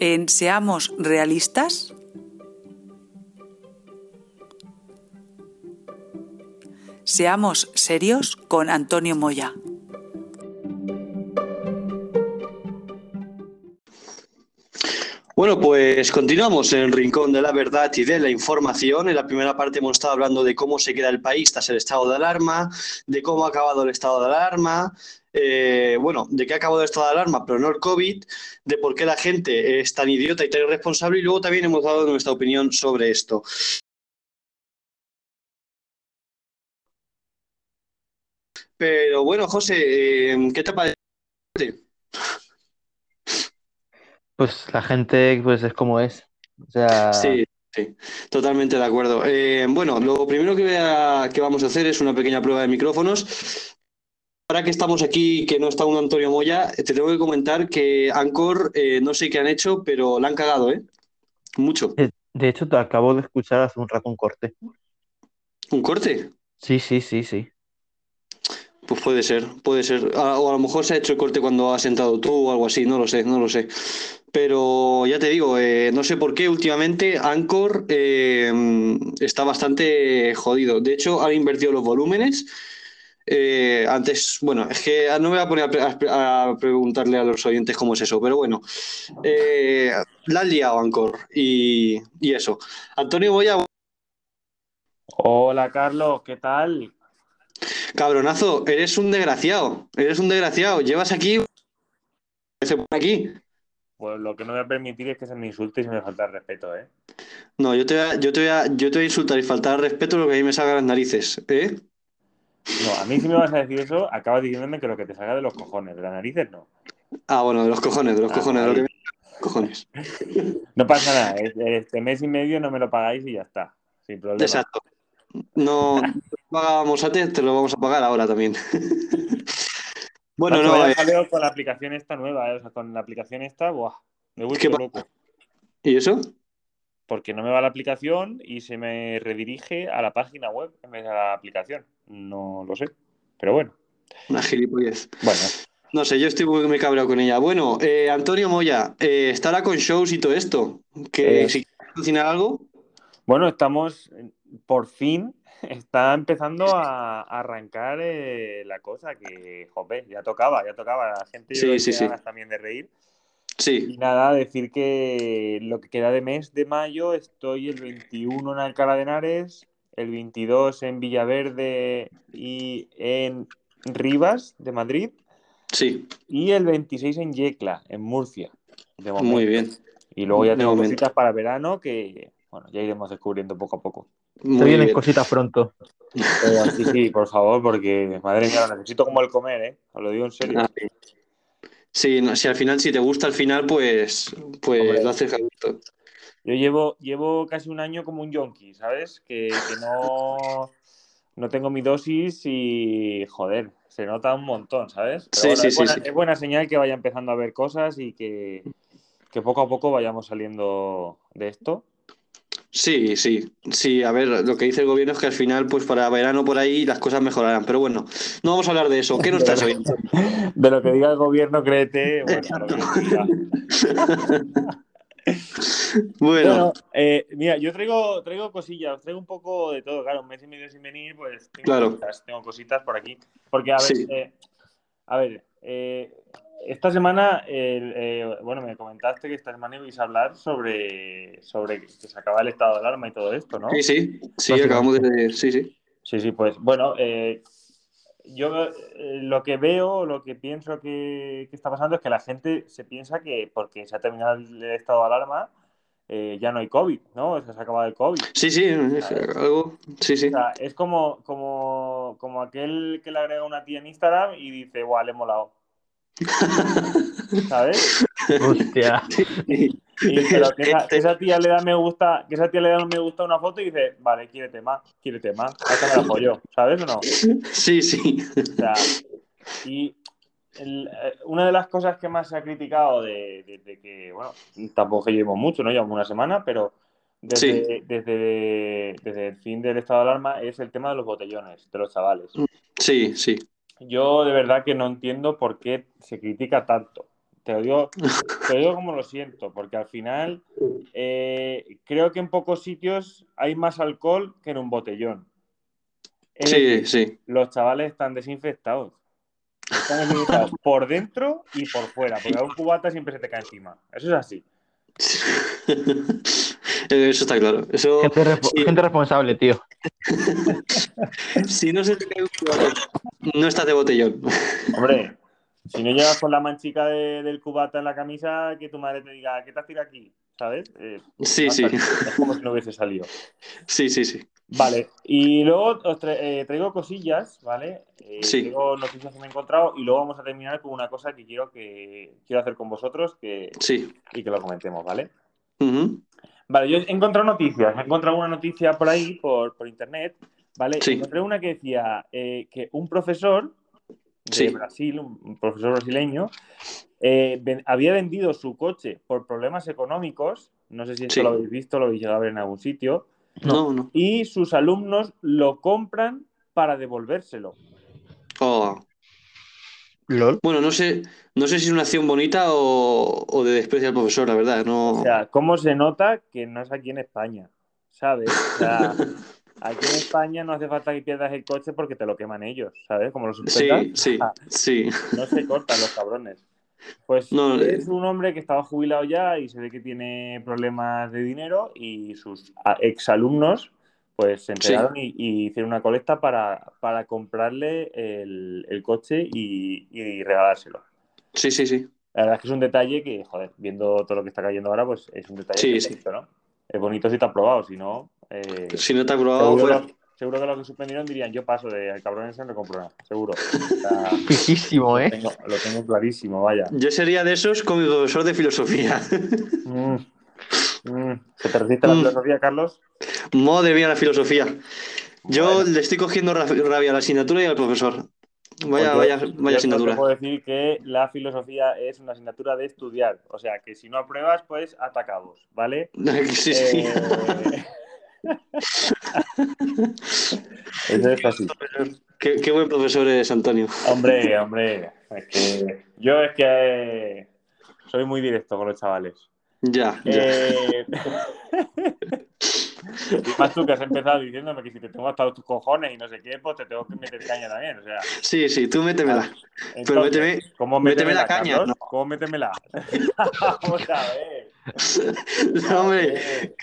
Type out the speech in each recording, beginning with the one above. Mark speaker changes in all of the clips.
Speaker 1: en Seamos Realistas. Seamos serios con Antonio Moya.
Speaker 2: Bueno, pues continuamos en el rincón de la verdad y de la información. En la primera parte hemos estado hablando de cómo se queda el país tras el estado de alarma, de cómo ha acabado el estado de alarma, eh, bueno, de qué ha acabado de alarma, pero no el COVID, de por qué la gente es tan idiota y tan irresponsable y luego también hemos dado nuestra opinión sobre esto. Pero bueno, José, eh, ¿qué te parece?
Speaker 3: Pues la gente pues es como es. O sea,
Speaker 2: Sí, sí, totalmente de acuerdo. Eh, bueno, lo primero que, a- que vamos a hacer es una pequeña prueba de micrófonos. Ahora que estamos aquí, que no está un Antonio Moya, te tengo que comentar que Anchor, eh, no sé qué han hecho, pero la han cagado, ¿eh? Mucho.
Speaker 3: de, hecho te acabo de escuchar hace un rato un corte.
Speaker 2: ¿Un corte?
Speaker 3: Sí, sí, sí, sí.
Speaker 2: Pues puede ser, puede ser. A- o a lo mejor se ha hecho el corte cuando has sentado tú o algo así, no lo sé, no lo sé. Pero ya te digo, eh, no sé por qué últimamente Anchor eh, está bastante jodido. De hecho, han invertido los volúmenes. Eh, antes, bueno, es que no me voy a poner a, pre- a pre- a preguntarle a los oyentes cómo es eso, pero bueno, eh, la han liado Anchor y, y eso. Antonio Boya,
Speaker 4: Hola Carlos, ¿qué tal?
Speaker 2: cabronazo, eres un desgraciado, eres un desgraciado. Llevas aquí, se pone aquí.
Speaker 4: Pues lo que no voy a permitir es que se me insulte y se me falta el respeto, ¿eh?
Speaker 2: No, yo te voy a, yo te voy a, yo te voy a insultar y faltar al respeto lo que a mí me salga las narices, ¿eh?
Speaker 4: No, a mí si me vas a decir eso, acabas diciéndome que lo que te salga de los cojones, de las narices no.
Speaker 2: Ah, bueno, de los cojones, de los
Speaker 4: Ah,
Speaker 2: cojones, de lo que me cojones.
Speaker 4: No pasa nada, es- este mes y medio no me lo pagáis y ya está, sin problema.
Speaker 2: Exacto. No no pagábamos antes, te lo vamos a pagar ahora también. Bueno, no,
Speaker 4: vaya
Speaker 2: eh,
Speaker 4: con la aplicación esta nueva, ¿eh? O sea, con la aplicación esta, buah, me he
Speaker 2: ¿Qué
Speaker 4: vuelto
Speaker 2: pasa?
Speaker 4: loco.
Speaker 2: ¿y eso?
Speaker 4: Porque no me va la aplicación y se me redirige a la página web en vez de a la aplicación. No lo sé. Pero bueno,
Speaker 2: Una gilipollez.
Speaker 4: bueno.
Speaker 2: No sé, yo estoy muy, muy cabreado con ella. Bueno, eh, Antonio Moya, eh, estará con shows y todo esto. Que
Speaker 4: Eh.
Speaker 2: si quieres cocinar algo,
Speaker 4: Bueno, estamos, por fin, está empezando a, a arrancar eh, la cosa que, joder, ya tocaba, ya tocaba. La gente yo
Speaker 2: Sí, sí,
Speaker 4: también de reír.
Speaker 2: sí.
Speaker 4: Y nada, decir que lo que queda de mes de mayo estoy el 21 en Alcalá de Henares, el 22 en Villaverde y en Rivas de Madrid
Speaker 2: Sí,
Speaker 4: y el 26 en Yecla, en Murcia. de
Speaker 2: muy bien.
Speaker 4: Y luego ya tengo cositas para verano que, bueno, ya iremos descubriendo poco a poco.
Speaker 3: Te
Speaker 2: Muy
Speaker 3: vienen
Speaker 2: bien.
Speaker 3: cositas pronto.
Speaker 4: Pero sí, sí, por favor, porque madre mía, lo necesito como el comer, ¿eh? Os lo digo en serio.
Speaker 2: Ah, sí. Sí, no, si al final, si te gusta al final, pues, pues
Speaker 4: Hombre.
Speaker 2: lo haces a gusto.
Speaker 4: Yo llevo, llevo casi un año como un yonki, ¿sabes? Que, que no, no tengo mi dosis y, joder, se nota un montón, ¿sabes? Pero
Speaker 2: Sí,
Speaker 4: bueno,
Speaker 2: sí,
Speaker 4: es, buena,
Speaker 2: sí.
Speaker 4: es buena señal que vaya empezando a ver cosas y que, que poco a poco vayamos saliendo de esto.
Speaker 2: Sí, sí, sí. A ver, lo que dice el gobierno es que al final, pues para verano por ahí las cosas mejorarán. Pero bueno, no vamos a hablar de eso. ¿Qué nos traes hoy?
Speaker 4: De lo que diga el gobierno, créete, bueno.
Speaker 2: Bueno,
Speaker 4: Bueno, eh, mira, yo traigo, traigo cosillas, traigo un poco de todo, claro, un mes y medio sin venir, pues tengo
Speaker 2: Claro.
Speaker 4: cositas, tengo cositas por aquí. Porque, a ver,
Speaker 2: Sí.
Speaker 4: eh, a ver, eh, esta semana, bueno, me comentaste que esta semana ibais a hablar sobre, sobre que se acaba el estado de alarma y todo esto, ¿no?
Speaker 2: sí, sí, sí, acabamos de... Sí, sí.
Speaker 4: Sí, sí, pues bueno, eh, yo eh, lo que veo, lo que pienso que, que está pasando es que la gente se piensa que porque se ha terminado el estado de alarma, eh, ya no hay COVID, ¿no? O sea, se ha acabado el COVID.
Speaker 2: Sí, sí, es algo... Sí, sí.
Speaker 4: O sea, es como, como, como aquel que le agrega una tía en Instagram y dice, guau, le he molado. ¿Sabes?
Speaker 3: Hostia.
Speaker 4: Y, pero que esa, que esa tía le da me gusta, que esa tía le da me gusta a una foto y dice, vale, quiérete más, quiérete más, hasta me la apoyo, ¿sabes o no?
Speaker 2: Sí, sí.
Speaker 4: O sea, y el- eh, una de las cosas que más se ha criticado de, de- de que, bueno, tampoco que llevemos mucho, ¿no? Llevamos una semana, pero desde, desde, desde el fin del estado de alarma es el tema de los botellones, de los chavales.
Speaker 2: Sí, sí.
Speaker 4: Yo de verdad que no entiendo por qué se critica tanto. Te lo digo, te lo digo como lo siento, porque al final eh, creo que en pocos sitios hay más alcohol que en un botellón. Es
Speaker 2: Sí,
Speaker 4: decir,
Speaker 2: sí.
Speaker 4: los chavales están desinfectados. Están desinfectados por dentro y por fuera, porque a un cubata siempre se te cae encima. Eso es así.
Speaker 2: Eso está claro. Eso,
Speaker 3: Gente,
Speaker 2: sí.
Speaker 3: gente responsable, tío.
Speaker 2: si no se te cae un cubata, no estás de botellón.
Speaker 4: Hombre, si no llevas con la manchica de- del cubata en la camisa, que tu madre te diga, ¿qué te has tirado aquí? ¿Sabes? Eh,
Speaker 2: Sí, sí.
Speaker 4: Es como si no hubiese salido.
Speaker 2: Sí, sí, sí.
Speaker 4: Vale, y luego os tra- eh, traigo cosillas, ¿vale? Eh,
Speaker 2: Sí.
Speaker 4: Traigo noticias que me he encontrado y luego vamos a terminar con una cosa que quiero que quiero hacer con vosotros que,
Speaker 2: Sí.
Speaker 4: y que lo comentemos, ¿vale? Vale, yo he encontrado noticias, he encontrado una noticia por ahí, por, por internet, ¿vale?
Speaker 2: Sí.
Speaker 4: Encontré una que decía eh, que un profesor de
Speaker 2: Sí.
Speaker 4: Brasil, un profesor brasileño, eh, ven- había vendido su coche por problemas económicos, no sé si esto
Speaker 2: Sí.
Speaker 4: lo habéis visto, lo habéis llegado a ver en algún sitio,
Speaker 2: No, no.
Speaker 4: y sus alumnos lo compran para devolvérselo.
Speaker 2: Oh.
Speaker 3: LOL.
Speaker 2: Bueno, no sé, no sé si es una acción bonita o, o de desprecio al profesor, la verdad. No.
Speaker 4: O sea, ¿cómo se nota que no es aquí en España? ¿Sabes? O sea, aquí en España no hace falta que pierdas el coche porque te lo queman ellos, ¿sabes? Como los
Speaker 2: sí, sí,
Speaker 4: Ah.
Speaker 2: sí.
Speaker 4: no se cortan los cabrones. Pues
Speaker 2: No, eh.
Speaker 4: es un hombre que estaba jubilado ya y se ve que tiene problemas de dinero y sus a- exalumnos pues se enteraron y, y hicieron una colecta para, para comprarle el, el coche y, y regalárselo.
Speaker 2: Sí, sí, sí.
Speaker 4: La verdad es que es un detalle que, joder, viendo todo lo que está cayendo ahora, pues es un detalle
Speaker 2: Sí,
Speaker 4: que
Speaker 2: sí.
Speaker 4: ¿no? Es bonito si te has probado, si no, eh,
Speaker 2: Si no te ha probado,
Speaker 4: seguro,
Speaker 2: fuera.
Speaker 4: lo- seguro que los que suspendieron dirían, yo paso de cabrón ese no compro nada, seguro.
Speaker 3: Fijísimo,
Speaker 4: lo,
Speaker 3: ¿eh?
Speaker 4: tengo, lo tengo clarísimo, vaya.
Speaker 2: Yo sería de esos con mi profesor de filosofía.
Speaker 4: Mm. Mm. ¿Se te resiste la
Speaker 2: Mm.
Speaker 4: filosofía, Carlos?
Speaker 2: Madre mía, la filosofía. Yo
Speaker 4: Bueno.
Speaker 2: le estoy cogiendo ra- rabia a la asignatura y al profesor. Vaya,
Speaker 4: Pues yo-
Speaker 2: vaya,
Speaker 4: yo
Speaker 2: vaya
Speaker 4: solo
Speaker 2: asignatura.
Speaker 4: Te puedo decir que la filosofía es una asignatura de estudiar. O sea, que si no apruebas, pues atacabos, ¿vale?
Speaker 2: Sí, sí.
Speaker 4: Eh, Eso es así.
Speaker 2: Qué, qué buen profesor es Antonio.
Speaker 4: Hombre, hombre, es que yo es que soy muy directo con los chavales.
Speaker 2: Ya.
Speaker 4: Eh, más tú que has empezado diciéndome que si te tengo hasta los cojones y no sé qué, pues te tengo que meter caña también. O sea,
Speaker 2: Sí, sí, tú métemela.
Speaker 4: entonces,
Speaker 2: Pero méteme,
Speaker 4: ¿cómo
Speaker 2: méteme la caña? ¿no?
Speaker 4: ¿Cómo métemela? Vamos a ver.
Speaker 2: No, hombre,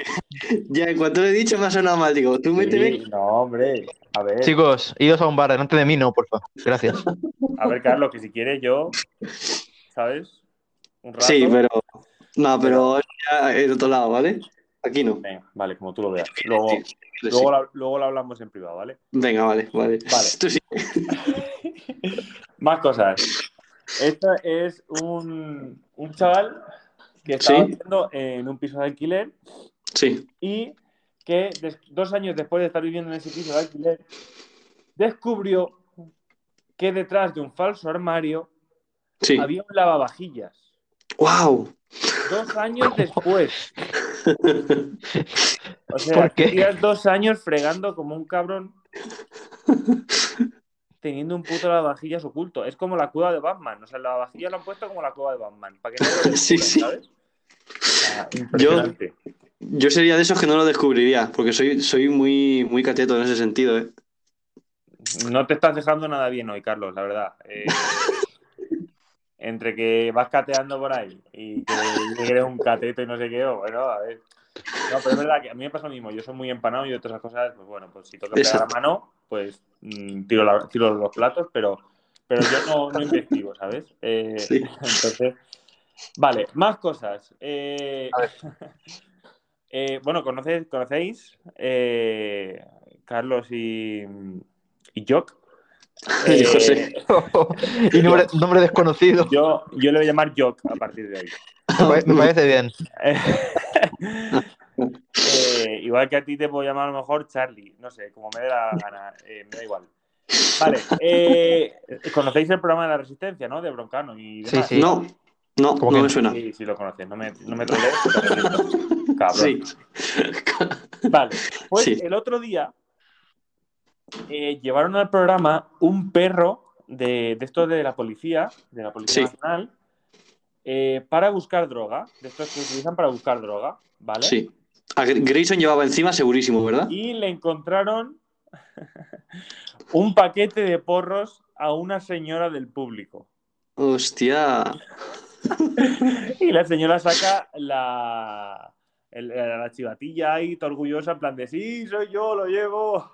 Speaker 2: ya en cuanto lo he dicho me ha sonado mal. Digo, tú méteme.
Speaker 4: sí, no, hombre. A ver,
Speaker 3: Chicos, idos a un bar delante de mí, no, porfa. Gracias.
Speaker 4: a ver, Carlos, que si quieres yo, ¿sabes? Un rato.
Speaker 2: Sí, pero. No, pero ya en otro lado, ¿vale? Aquí no.
Speaker 4: Venga, vale, como tú lo veas. Luego,
Speaker 2: Sí, sí.
Speaker 4: luego, la- luego lo hablamos en privado, ¿vale?
Speaker 2: Venga, vale, vale.
Speaker 4: Vale.
Speaker 2: Tú sí.
Speaker 4: Más cosas. Este es un, un chaval que estaba
Speaker 2: Sí.
Speaker 4: viviendo en un piso de alquiler
Speaker 2: Sí.
Speaker 4: y que dos años después de estar viviendo en ese piso de alquiler, descubrió que detrás de un falso armario
Speaker 2: Sí.
Speaker 4: había un lavavajillas.
Speaker 2: ¡Wow!
Speaker 4: Dos años después. O sea,
Speaker 3: ¿Por qué?
Speaker 4: dos años fregando como un cabrón teniendo un puto lavavajillas oculto. Es como la cueva de Batman. O sea, el lavavajillas lo han puesto como la cueva de Batman. Para que no lo descubran,
Speaker 2: Sí, sí.
Speaker 4: ¿sabes? O sea, impresionante.
Speaker 2: Yo sería de esos que no lo descubriría, porque soy, soy muy, muy cateto en ese sentido, ¿eh?
Speaker 4: No te estás dejando nada bien hoy, Carlos, la verdad. Eh, entre que vas cateando por ahí y que eres un cateto y no sé qué, bueno, a ver. No, pero es verdad que a mí me pasa lo mismo. Yo soy muy empanado y de otras cosas, pues bueno, pues si toca pegar la mano, pues mm, tiro, la- tiro los platos, pero, pero yo no, no investigo, ¿sabes? Eh,
Speaker 2: Sí.
Speaker 4: Entonces, vale, más cosas. Eh, eh, bueno, ¿conocéis, conocéis eh, Carlos y, y Jock?
Speaker 2: Y José.
Speaker 3: y nombre, nombre desconocido.
Speaker 4: Yo, yo le voy a llamar Jock a partir de hoy.
Speaker 3: Me pare- me parece bien.
Speaker 4: Eh, igual que a ti te puedo llamar a lo mejor Charlie, no sé, como me dé la gana, eh, me da igual. Vale, eh, conocéis el programa de la Resistencia, ¿no? De Broncano y
Speaker 3: Sí,
Speaker 4: demás.
Speaker 3: sí.
Speaker 2: No, no,
Speaker 3: ¿Cómo
Speaker 2: no
Speaker 3: que
Speaker 2: me suena.
Speaker 4: Sí, sí lo conoces, no me, no me trolees. Cabrón.
Speaker 2: Sí.
Speaker 4: Vale, pues
Speaker 2: Sí.
Speaker 4: el otro día eh, llevaron al programa un perro de, de estos de la policía, de la Policía
Speaker 2: Sí.
Speaker 4: Nacional, eh, para buscar droga, de estos que utilizan para buscar droga, ¿vale?
Speaker 2: Sí. A Grayson llevaba encima segurísimo, ¿verdad?
Speaker 4: Y le encontraron un paquete de porros a una señora del público.
Speaker 2: Hostia.
Speaker 4: Y la señora saca la, el- la chivatilla ahí, toda orgullosa, en plan de sí, soy yo, lo llevo.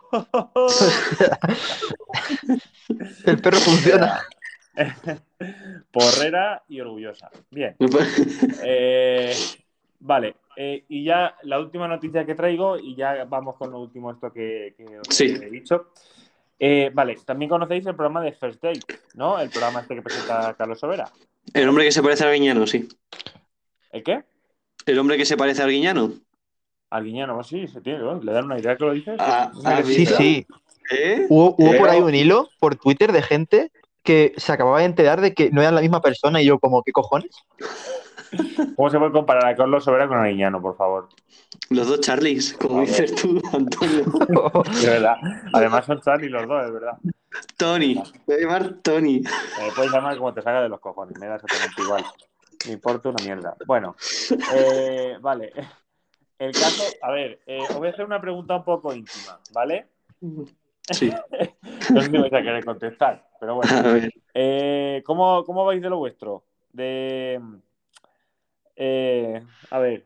Speaker 3: El perro funciona.
Speaker 4: Porrera y orgullosa. Bien. Eh, vale. eh, y ya la última noticia que traigo, y ya vamos con lo último esto que, que os
Speaker 2: Sí.
Speaker 4: he dicho. Eh, vale, también conocéis el programa de First Date, ¿no? El programa este que presenta Carlos Sobera.
Speaker 2: El hombre que se parece a Arguiñano, sí.
Speaker 4: ¿El qué?
Speaker 2: El hombre que se parece a Arguiñano.
Speaker 4: Alguiñano, sí, se tiene, ¿no? ¿Le dan una idea que lo dices?
Speaker 2: Ah, ah,
Speaker 3: Sí, sí.
Speaker 2: ¿Eh?
Speaker 3: Hubo, hubo por ahí un hilo por Twitter de gente que se acababa de enterar de que no eran la misma persona y yo como, ¿qué cojones?
Speaker 4: ¿Cómo se puede comparar a Carlos Sobera con Arguiñano, por favor?
Speaker 2: Los dos Charlies, como dices tú, Antonio.
Speaker 4: De verdad. Además son Charlie los dos, es verdad.
Speaker 2: Tony. Voy a llamar Tony.
Speaker 4: Me puedes llamar como te salga de los cojones, me da exactamente igual. Me importa una mierda. Bueno, eh, vale. El caso, a ver, eh, os voy a hacer una pregunta un poco íntima, ¿vale?
Speaker 2: Sí.
Speaker 4: No sé si vais a querer contestar, pero bueno. Eh, ¿cómo, ¿Cómo vais de lo vuestro? De. Eh, a ver,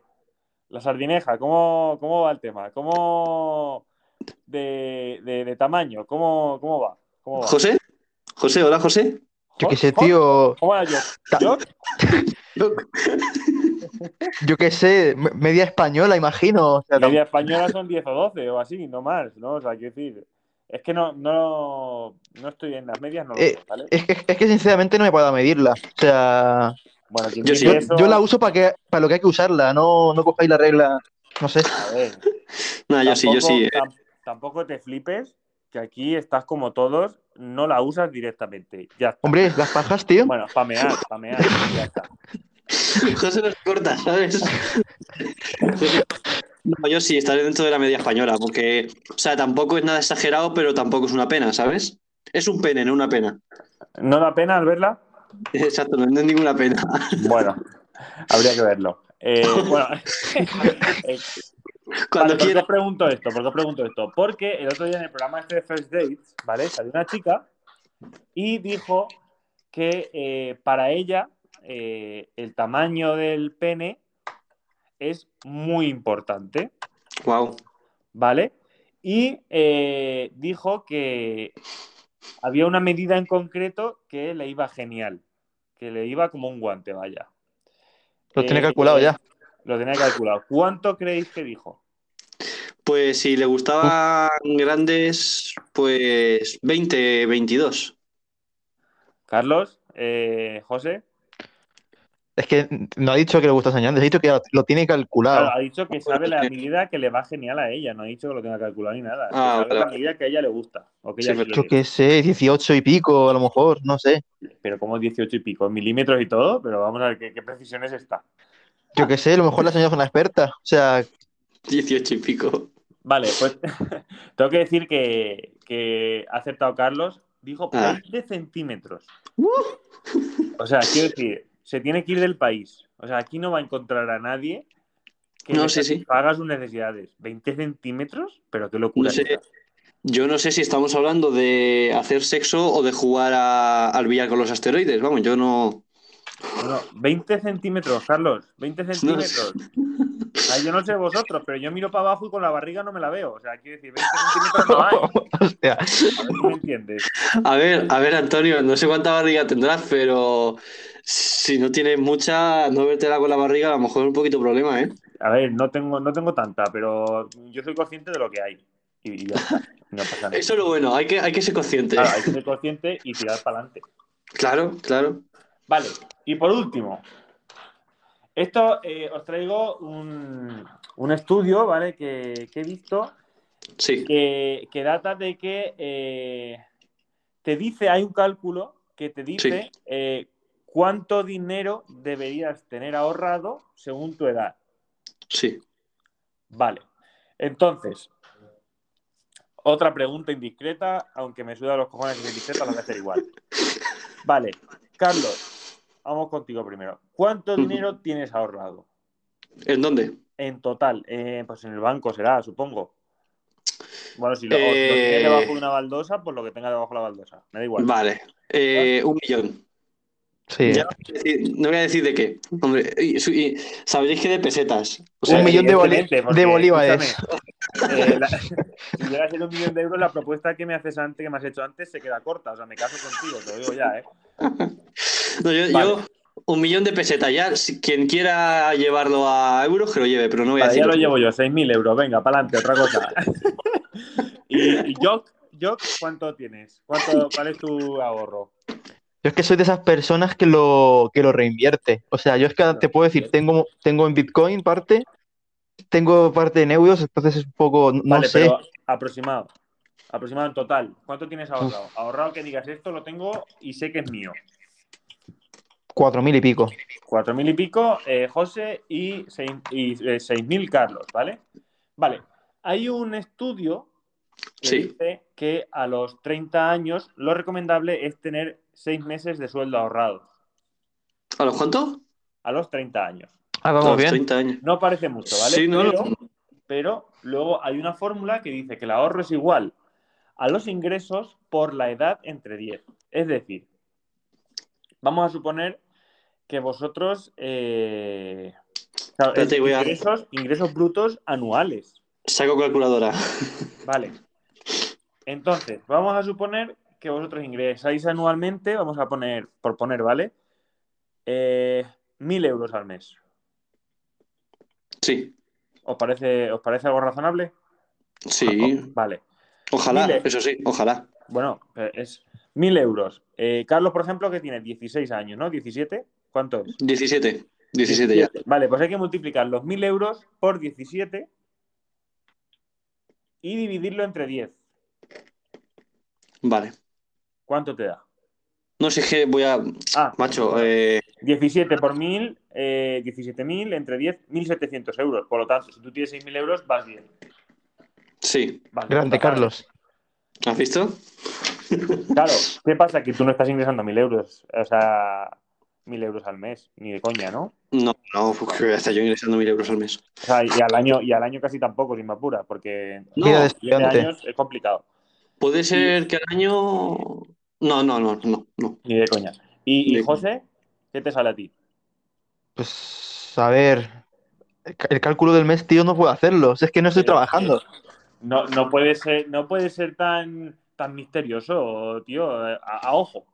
Speaker 4: la sardineja, ¿cómo, cómo va el tema? ¿Cómo. de, de- de tamaño? ¿Cómo, cómo va? ¿Cómo va?
Speaker 2: ¿José? José, hola José.
Speaker 3: Yo qué sé,
Speaker 4: ¿Jo- jo-
Speaker 3: tío.
Speaker 4: ¿Cómo va yo? ¿Yo?
Speaker 3: Yo qué sé, me- media española, imagino. O sea,
Speaker 4: Media española son 10 o 12 o así, no más, ¿no? O sea, quiero decir, es que no, no, no estoy en las medias, no lo
Speaker 3: Eh,
Speaker 4: sé, ¿vale?
Speaker 3: es, que, es que sinceramente no me puedo medirla. O sea,
Speaker 4: Bueno,
Speaker 2: yo
Speaker 4: dice
Speaker 2: sí-
Speaker 4: eso,
Speaker 3: yo la uso para que, para lo que hay que usarla, no, no cojáis la regla. No sé.
Speaker 4: a ver,
Speaker 2: No, yo sí, yo sí. eh.
Speaker 4: tam- tampoco te flipes, que aquí estás como todos, no la usas directamente, ya está.
Speaker 3: Hombre, las pajas, tío.
Speaker 4: Bueno, pamear, pamear, ya está.
Speaker 2: José nos corta, ¿sabes? No, yo sí, estaré dentro de la media española, porque, o sea, tampoco es nada exagerado, pero tampoco es una pena, ¿sabes? Es un pene, no una pena.
Speaker 4: ¿No da pena al verla?
Speaker 2: Exacto, no es ninguna pena.
Speaker 4: Bueno, habría que verlo. Eh, bueno, eh,
Speaker 2: Cuando
Speaker 4: Vale, ¿por qué
Speaker 2: quiera.
Speaker 4: os pregunto esto? ¿Por qué os pregunto esto? Porque el otro día en el programa este de First Dates, ¿vale? Salió una chica y dijo que eh, para ella eh, el tamaño del pene es muy importante,
Speaker 2: Wow.
Speaker 4: ¿vale? Y eh, dijo que había una medida en concreto que le iba genial, que le iba como un guante, vaya.
Speaker 3: Lo tiene
Speaker 4: Eh,
Speaker 3: calculado ya.
Speaker 4: Lo tenía calculado. ¿Cuánto creéis que dijo?
Speaker 2: Pues si le gustaban grandes, pues 20, 22.
Speaker 4: Carlos, eh, José,
Speaker 3: Es que no ha dicho que le gusta enseñar, ha dicho que lo tiene calculado.
Speaker 4: claro, ha dicho que sabe la medida que le va genial a ella, no ha dicho que lo tenga calculado ni nada. que
Speaker 2: Ah,
Speaker 4: sabe la medida que a ella le gusta. O que ella
Speaker 3: Yo qué sé, 18 y pico, a lo mejor, no sé.
Speaker 4: Pero como 18 y pico, milímetros y todo, pero vamos a ver qué, qué precisión es esta.
Speaker 3: Yo qué sé, a lo mejor la señora es una experta. O sea,
Speaker 2: 18 y pico.
Speaker 4: Vale, pues tengo que decir que, que ha acertado Carlos, dijo
Speaker 2: Ah.
Speaker 4: 20 centímetros. O sea, quiero decir, se tiene que ir del país. O sea, aquí no va a encontrar a nadie que
Speaker 2: No, sí,
Speaker 4: sus necesidades. ¿20 centímetros? Pero qué locura.
Speaker 2: No sé. Yo no sé si estamos hablando de hacer sexo o de jugar a- al billar con los asteroides. Vamos, yo no.
Speaker 4: No, no, 20 centímetros, Carlos. 20 centímetros. Sea, yo no sé vosotros, pero yo miro para abajo y con la barriga no me la veo. O sea, quiero decir, 20 centímetros no hay.
Speaker 3: hostia.
Speaker 4: A ver me entiendes.
Speaker 2: A ver, a ver, Antonio, no sé cuánta barriga tendrás, pero si no tienes mucha, no vértela con la barriga, a lo mejor es un poquito problema, ¿eh?
Speaker 4: A ver, no tengo, no tengo tanta, pero yo soy consciente de lo que hay. Y, y ya está. No pasa nada.
Speaker 2: Eso es lo bueno, hay que, hay que ser consciente.
Speaker 4: Claro, hay que ser consciente y tirar para adelante.
Speaker 2: Claro, claro.
Speaker 4: Vale, y por último, esto eh, os traigo un, un estudio, ¿vale? Que, que he visto
Speaker 2: Sí,
Speaker 4: que, que data de que eh, te dice, hay un cálculo que te dice eh, cuánto dinero deberías tener ahorrado según tu edad.
Speaker 2: sí.
Speaker 4: Vale. Entonces, otra pregunta indiscreta, aunque me suda los cojones que indiscreta, la voy a hacer igual. Vale, Carlos, vamos contigo primero. ¿Cuánto dinero tienes ahorrado?
Speaker 2: ¿En dónde?
Speaker 4: En total, eh, pues en el banco será, supongo. Bueno, si lo, si lo
Speaker 2: Eh,
Speaker 4: tienes debajo de una baldosa, pues lo que tenga debajo de la baldosa. Me da igual.
Speaker 2: Vale. Eh, un millón.
Speaker 3: Sí.
Speaker 2: Ya no voy, a decir, de qué. Hombre, y, y sabréis que de pesetas. O sea,
Speaker 3: Un millón de, boli-
Speaker 4: porque,
Speaker 3: de bolívares.
Speaker 4: eh, la- si llega a ser un millón de euros, la propuesta que me haces antes, que me has hecho antes, se queda corta. O sea, me caso contigo, te lo digo ya, ¿eh?
Speaker 2: No, yo,
Speaker 4: Vale.
Speaker 2: yo, un millón de pesetas. Ya, si quien quiera llevarlo a euros, que lo lleve, pero no voy a decir.
Speaker 4: ya lo llevo yo, 6.000 euros. Venga, para adelante, otra cosa. y, y Jock, Jock, ¿cuánto tienes? ¿Cuánto, ¿Cuál es tu ahorro?
Speaker 3: Yo es que soy de esas personas que lo, que lo reinvierte. O sea, yo es que te puedo decir, tengo, tengo en Bitcoin parte, tengo parte en euros, entonces es un poco, no
Speaker 4: vale,
Speaker 3: sé,
Speaker 4: pero aproximado. Aproximado en total. ¿Cuánto tienes ahorrado? Ahorrado que digas esto lo tengo y sé que es mío.
Speaker 3: Cuatro mil y pico.
Speaker 4: Cuatro mil y pico, eh, José, y seis, y, eh, seis mil Carlos, ¿vale? Vale. Hay un estudio que
Speaker 2: Sí.
Speaker 4: dice que a los 30 años lo recomendable es tener seis meses de sueldo ahorrado.
Speaker 2: ¿A los cuántos?
Speaker 4: A los 30 años.
Speaker 3: Ah,
Speaker 2: A
Speaker 3: vamos
Speaker 2: los
Speaker 3: bien.
Speaker 2: 30 años.
Speaker 4: No parece mucho, ¿vale?
Speaker 2: Sí, no,
Speaker 4: pero,
Speaker 2: no.
Speaker 4: pero luego hay una fórmula que dice que el ahorro es igual a los ingresos por la edad entre 10. Es decir, vamos a suponer que vosotros... eh, claro,
Speaker 2: Espérate,
Speaker 4: es
Speaker 2: voy a-
Speaker 4: ingresos, ingresos brutos anuales.
Speaker 2: Saco calculadora.
Speaker 4: Vale. Entonces, vamos a suponer que vosotros ingresáis anualmente, vamos a poner, por poner, ¿vale? Eh, mil euros al mes.
Speaker 2: Sí,
Speaker 4: ¿Os parece, ¿Os parece algo razonable?
Speaker 2: sí.
Speaker 4: Vale.
Speaker 2: Ojalá,
Speaker 4: Mire.
Speaker 2: eso sí, ojalá.
Speaker 4: Bueno, eh, es mil euros. Eh, Carlos, por ejemplo, que tiene 16 años, ¿no? ¿17? ¿Cuánto es?
Speaker 2: 17. 17 ya.
Speaker 4: Vale, pues hay que multiplicar los mil euros por 17 y dividirlo entre 10.
Speaker 2: Vale.
Speaker 4: ¿Cuánto te da?
Speaker 2: No sé, es que voy a.
Speaker 4: Ah,
Speaker 2: Macho, eh,
Speaker 4: 17 por 1000, eh, 17.000 entre 10, 1.700 euros. Por lo tanto, si tú tienes 6.000 euros, vas bien.
Speaker 2: sí.
Speaker 4: Vas de
Speaker 3: Grande,
Speaker 4: madre.
Speaker 3: Carlos.
Speaker 2: ¿Has visto?
Speaker 4: Claro, ¿qué pasa? Que tú no estás ingresando 1.000 euros. O sea, 1.000 euros al mes. Ni de coña, ¿no?
Speaker 2: No, no, porque hasta yo ingresando mil euros al mes.
Speaker 4: O sea, y al año, y al año casi tampoco, sin me apura, porque
Speaker 2: No,
Speaker 3: Vida de
Speaker 4: 7
Speaker 3: estudiante.
Speaker 4: años es complicado.
Speaker 2: Puede ser que al año. No, no, no, no, no.
Speaker 4: Ni de coña. Y, José, ¿qué te sale a ti?
Speaker 3: Pues, a ver, el cálculo del mes, tío, no puedo hacerlo. Si es que no estoy
Speaker 4: Pero,
Speaker 3: trabajando.
Speaker 4: No, no puede ser, no puede ser tan, tan misterioso, tío, a, a ojo.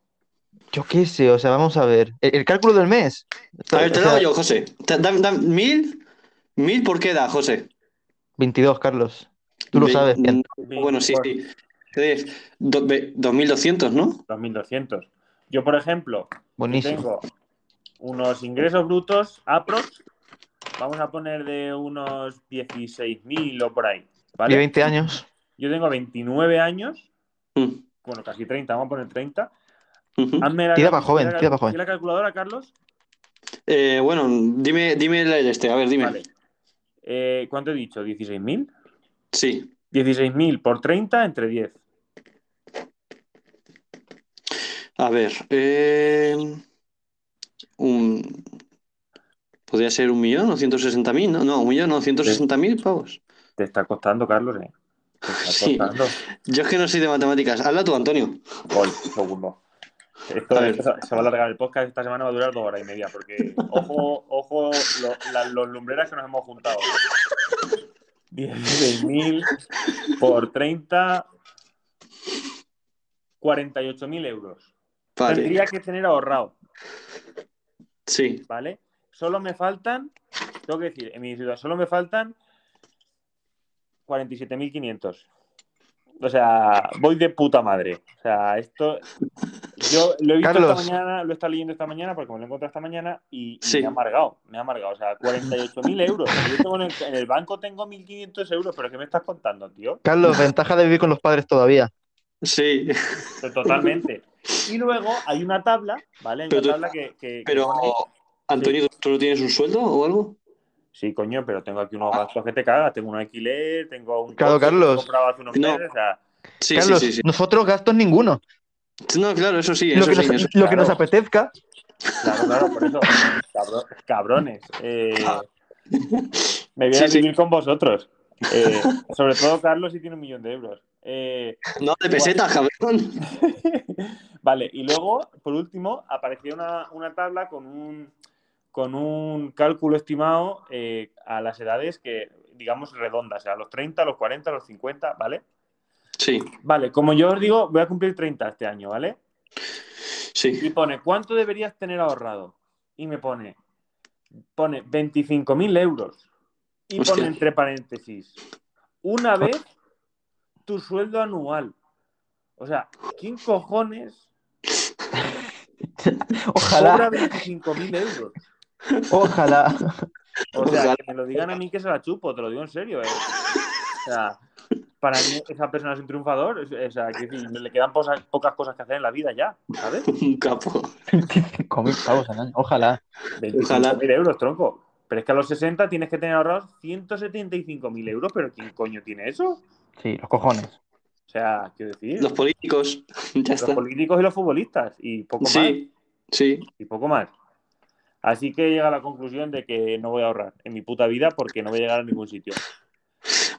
Speaker 3: Yo qué sé, o sea, vamos a ver. El, el cálculo del mes.
Speaker 2: A ver, te lo
Speaker 3: sea,
Speaker 2: yo, José. Da- da- ¿Mil? ¿Mil por qué da, José?
Speaker 3: 22, Carlos. Tú lo
Speaker 2: Ve-
Speaker 3: sabes bien.
Speaker 2: no, Bueno, sí, sí. Es do- ve- 2.200, ¿no?
Speaker 4: 2.200. Yo, por ejemplo,
Speaker 3: Buenísimo.
Speaker 4: tengo unos ingresos brutos aprox, vamos a poner de unos 16.000 o por ahí,
Speaker 3: Y
Speaker 4: ¿vale?
Speaker 3: 20 años.
Speaker 4: Yo tengo 29 años,
Speaker 2: Mm,
Speaker 4: bueno, casi 30, vamos a poner 30.
Speaker 2: ujú.
Speaker 4: Hazme la,
Speaker 3: Tira pa' joven,
Speaker 4: tira la-
Speaker 3: tira pa' joven.
Speaker 4: tira la calculadora, Carlos?
Speaker 2: Eh, bueno, dime, dime el este, a ver, dime.
Speaker 4: Vale. Eh, ¿Cuánto he dicho? ¿16.000?
Speaker 2: Sí.
Speaker 4: 16.000 por 30 entre 10.
Speaker 2: A ver, eh, un, podría ser un millón o 160.000, ¿no? No, un millón o 160.000 pavos.
Speaker 4: Te está costando, Carlos, ¿eh?
Speaker 2: Sí. Yo es que no soy de matemáticas. Habla tú, Antonio.
Speaker 4: Segundo. Esto,
Speaker 2: A ver.
Speaker 4: esto se va a alargar el podcast. Esta semana va a durar dos horas y media. Porque, ojo, ojo, lo- la- los lumbreras que nos hemos juntado. 16.000 por 30, 48.000 euros.
Speaker 2: Vale.
Speaker 4: Tendría que tener ahorrado,
Speaker 2: Sí.
Speaker 4: ¿vale? Solo me faltan, tengo que decir, en mi ciudad, solo me faltan 47.500. O sea, voy de puta madre. O sea, esto. Yo lo he visto
Speaker 3: Carlos.
Speaker 4: esta mañana, lo he estado leyendo esta mañana porque me lo he encontrado esta mañana y, y
Speaker 2: Sí.
Speaker 4: me ha amargado. Me ha amargado. O sea, 48.000 euros. Yo tengo en, el, en el banco tengo 1.500 euros, pero ¿qué me estás contando, tío?
Speaker 3: Carlos, ventaja de vivir con los padres todavía.
Speaker 2: Sí.
Speaker 4: Pero Totalmente. Y luego hay una tabla, ¿vale? Hay una
Speaker 2: Pero tú-
Speaker 4: tabla que.
Speaker 2: Pero, Antonio, ¿tú- ¿tú no tienes un sueldo o algo?
Speaker 4: Sí, coño, pero tengo aquí unos gastos que te cagas. Tengo un alquiler, tengo un.
Speaker 3: Claro,
Speaker 4: que
Speaker 3: Carlos.
Speaker 4: comprado hace unos
Speaker 2: No.
Speaker 4: meses, o sea,
Speaker 2: Sí,
Speaker 3: Carlos,
Speaker 2: sí, sí,
Speaker 3: nosotros gastos ninguno.
Speaker 2: No, claro, eso sí,
Speaker 3: Lo
Speaker 2: eso
Speaker 3: que,
Speaker 2: sí.
Speaker 3: nos,
Speaker 2: eso-
Speaker 3: lo que nos apetezca.
Speaker 4: Claro, claro, por eso. cabro- cabrones. eh, me voy
Speaker 2: Sí,
Speaker 4: a
Speaker 2: sí.
Speaker 4: vivir con vosotros. Eh, sobre todo Carlos si tiene un millón de euros. Eh,
Speaker 2: No, de pesetas, cabrón.
Speaker 4: Vale, y luego, por último, apareció una, una tabla con un, con un cálculo estimado eh, a las edades que, digamos, redondas, o sea, a los 30, a los 40, a los 50, ¿vale?
Speaker 2: Sí,
Speaker 4: Vale, como yo os digo, voy a cumplir 30 este año, ¿vale?
Speaker 2: sí.
Speaker 4: Y pone, ¿cuánto deberías tener ahorrado? Y me pone, pone 25.000 euros. Y
Speaker 2: Hostia.
Speaker 4: pone entre paréntesis, una vez tu sueldo anual. O sea, ¿quién cojones
Speaker 3: Ojalá,
Speaker 4: cobra 25.000 euros?
Speaker 3: Ojalá.
Speaker 4: O sea,
Speaker 2: Ojalá.
Speaker 4: que me lo digan a mí que se la chupo, te lo digo en serio. eh. O sea, para mí esa persona es un triunfador. O sea, que le quedan posa- pocas cosas que hacer en la vida ya, ¿sabes?
Speaker 2: Un capo.
Speaker 3: 25.000 pavos al año. Ojalá.
Speaker 4: 25.000 euros, tronco. Pero es que a los 60 tienes que tener ahorrados 175.000 euros, pero ¿quién coño tiene eso?
Speaker 3: Sí, los cojones.
Speaker 4: O sea, quiero decir,
Speaker 2: Los políticos, ya
Speaker 4: los
Speaker 2: está.
Speaker 4: políticos y los futbolistas, y poco más.
Speaker 2: Sí, sí.
Speaker 4: Y poco más. Así que llega a la conclusión de que no voy a ahorrar en mi puta vida porque no voy a llegar a ningún sitio.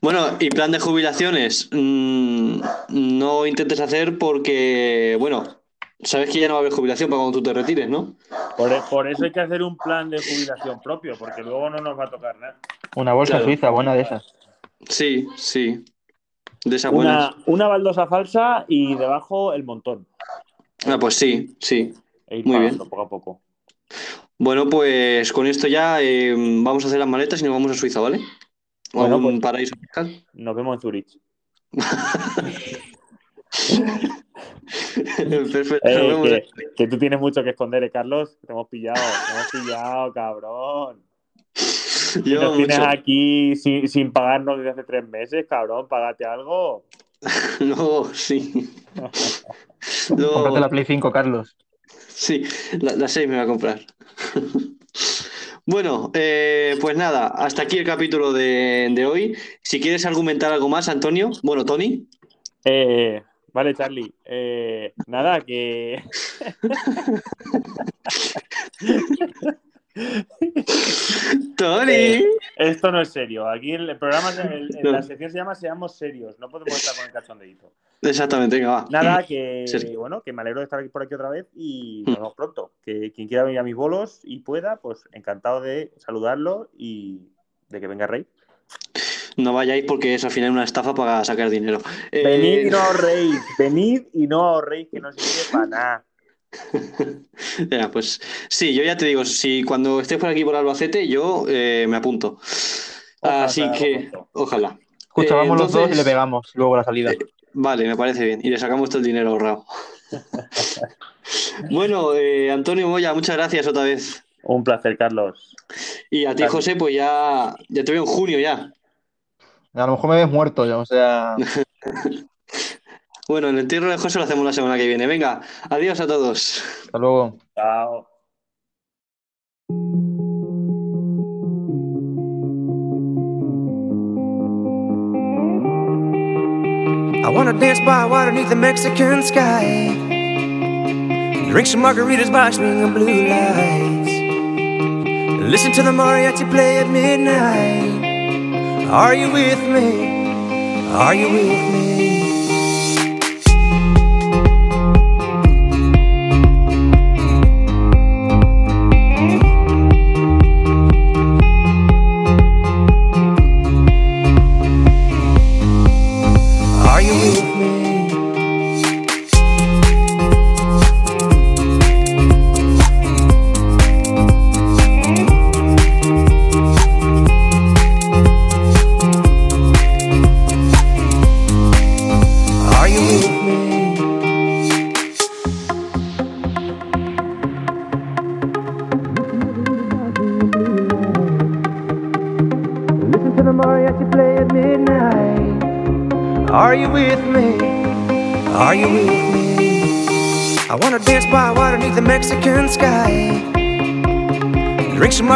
Speaker 2: Bueno, y plan de jubilaciones, mm, no intentes hacer porque, bueno, sabes que ya no va a haber jubilación para cuando tú te retires, ¿no?
Speaker 4: Por, por eso hay que hacer un plan de jubilación propio, porque luego no nos va a tocar nada.
Speaker 3: Una bolsa
Speaker 2: Claro.
Speaker 3: suiza, buena de esas.
Speaker 2: Sí, sí. De esas buenas.
Speaker 4: Una, una baldosa falsa y debajo el montón.
Speaker 2: Ah, pues sí, sí.
Speaker 4: E ir
Speaker 2: Muy bien.
Speaker 4: poco a poco.
Speaker 2: Bueno, pues con esto ya eh, vamos a hacer las maletas y nos vamos a Suiza, ¿vale? O
Speaker 4: Bueno,
Speaker 2: a algún
Speaker 4: pues-
Speaker 2: paraíso fiscal.
Speaker 4: Nos vemos en Zurich.
Speaker 2: Perfecto.
Speaker 4: Eh,
Speaker 2: nos vemos.
Speaker 4: que, que tú tienes mucho que esconder, ¿eh, Carlos. Te hemos pillado, te hemos pillado, cabrón.
Speaker 2: Yo
Speaker 4: nos tienes aquí sin, sin pagarnos desde hace tres meses, cabrón. Págate algo.
Speaker 2: No, sí. No,
Speaker 3: Cómprate la Play 5, Carlos.
Speaker 2: Sí, la, la 6 me va a comprar. Bueno, eh, pues nada, hasta aquí el capítulo de, de hoy. Si quieres argumentar algo más, Antonio, bueno, Tony,
Speaker 4: Eh, vale, Charlie. Eh, nada, que.
Speaker 2: Tony.
Speaker 4: Eh, Esto no es serio. Aquí el programa, el- en
Speaker 2: No.
Speaker 4: la sección se llama Seamos serios. No podemos estar con el cachondeito.
Speaker 2: Exactamente, venga, va.
Speaker 4: Nada, que bueno, que me alegro de estar aquí por aquí otra vez y nos vemos pronto. Que quien quiera venir a mis bolos y pueda, pues encantado de saludarlo y de que venga Rey.
Speaker 2: No vayáis porque es al final una estafa para sacar dinero. Eh,
Speaker 4: Venid y no ahorréis, venid y no ahorréis, que no sirve para nada.
Speaker 2: ya, pues sí, yo ya te digo, si cuando estés por aquí por Albacete, yo eh, me apunto.
Speaker 4: Ojalá
Speaker 2: Así que, ojalá.
Speaker 3: Escucha,
Speaker 2: Eh,
Speaker 3: vamos los dos y le pegamos luego la salida.
Speaker 2: Vale, me parece bien. Y le sacamos todo el dinero ahorrado. bueno, eh, Antonio Moya, muchas gracias otra vez.
Speaker 4: Un placer, Carlos.
Speaker 2: Y a ti,
Speaker 4: Gracias.
Speaker 2: José, pues ya, ya te veo en junio ya.
Speaker 3: A lo mejor me ves muerto, ya, o sea.
Speaker 2: Bueno, el entierro de José lo hacemos la semana que viene. Venga, adiós a todos.
Speaker 3: Hasta luego.
Speaker 4: Chao.
Speaker 5: I wanna dance by water beneath the Mexican sky. Drink some margaritas by swinging blue lights. Listen to the mariachi play at midnight. Are you with me? Are you with me?